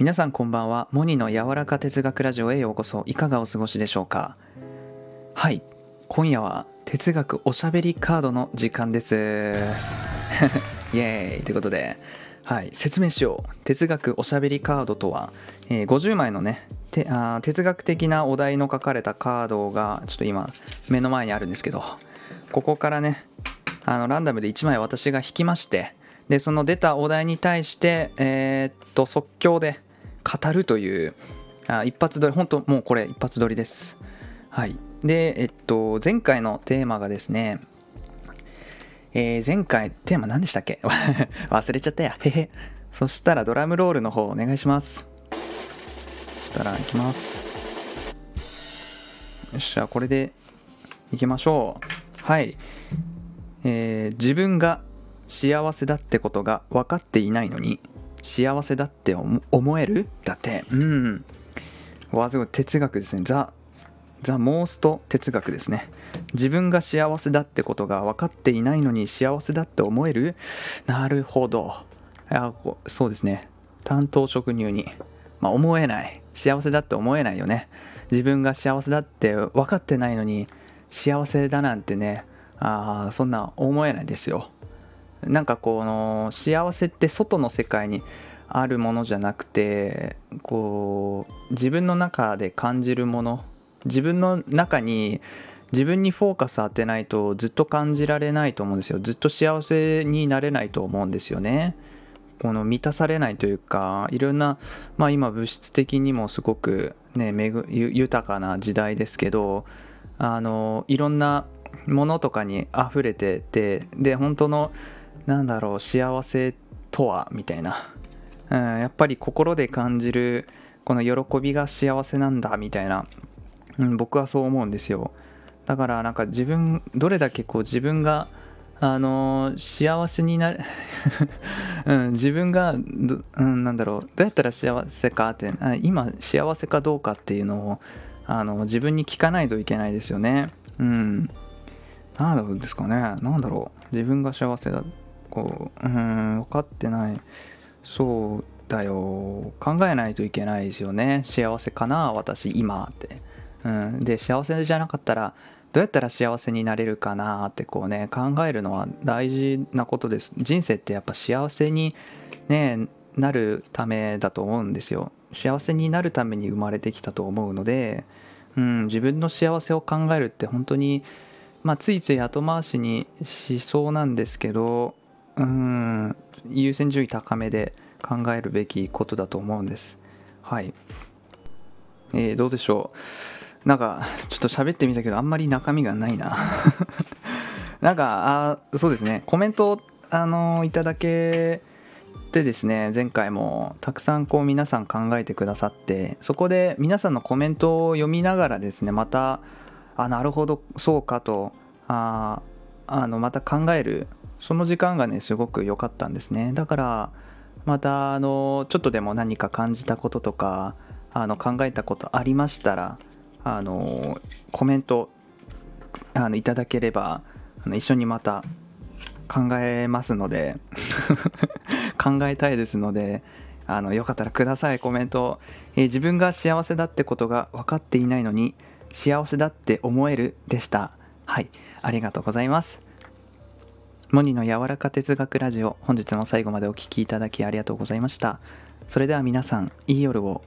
皆さんこんばんは。モニの柔らか哲学ラジオへようこそ。いかがお過ごしでしょうか？はい。今夜は哲学おしゃべりカードの時間です。イエーイ。ということではい。説明しよう。哲学おしゃべりカードとは、えー、50枚のねてあ哲学的なお題の書かれたカードがちょっと今目の前にあるんですけどここからねあのランダムで1枚私が引きましてでその出たお題に対してえー、っと即興で語るというあ一発撮り本当もうこれ一発撮りです。はい。でえっと前回のテーマがですねえー、前回テーマ何でしたっけ？忘れちゃったや。へへ。そしたらドラムロールの方お願いします。そしたらいきます。よっしゃこれでいきましょう。はい。えー、自分が幸せだってことが分かっていないのに幸せだって思える？だって。うん。わすごい哲学ですね。ザ・ザ・モースト哲学ですね。自分が幸せだってことが分かっていないのに幸せだって思える？なるほど。あそうですね。担当直入にまあ思えない。幸せだって思えないよね。自分が幸せだって分かってないのに幸せだなんてねあそんな思えないですよ。なんかこの幸せって外の世界にあるものじゃなくてこう自分の中で感じるもの自分の中に自分にフォーカス当てないとずっと感じられないと思うんですよ。ずっと幸せになれないと思うんですよね。この満たされないというかいろんなまあ今物質的にもすごくね豊かな時代ですけどあのいろんなものとかに溢れててで本当のなんだろう幸せとは？みたいな、うん、やっぱり心で感じるこの喜びが幸せなんだみたいな、うん、僕はそう思うんですよ。だからなんか自分どれだけこう自分があの幸せになる うん、自分がうん、なんだろう。どうやったら幸せかって今幸せかどうかっていうのをあの自分に聞かないといけないですよね。うん。なんですかね。なんだろう。自分が幸せだ。こううん分かってない。そうだよ。考えないといけないですよね。幸せかな私今って、うん、で幸せじゃなかったらどうやったら幸せになれるかなってこうね考えるのは大事なことです。人生ってやっぱ幸せにねなるためだと思うんですよ。幸せになるために生まれてきたと思うので、うん、自分の幸せを考えるって本当にまあ、ついつい後回しにしそうなんですけどうん優先順位高めで考えるべきことだと思うんです。はい。えー、どうでしょう。なんかちょっと喋ってみたけどあんまり中身がないな。なんかあそうですね。コメントをあのいただけてですね前回もたくさんこう皆さん考えてくださってそこで皆さんのコメントを読みながらですねまたあなるほどそうかとああのまた考えるその時間がねすごく良かったんですね。だからまたあのちょっとでも何か感じたこととかあの考えたことありましたらあのコメントあのいただければあの一緒にまた考えますので 考えたいですのであのよかったらください。コメント、えー、自分が幸せだってことが分かっていないのに幸せだって思えるでした。はい。ありがとうございます。モニの柔らか哲学ラジオ。本日も最後までお聴きいただきありがとうございました。それでは皆さんいい夜を。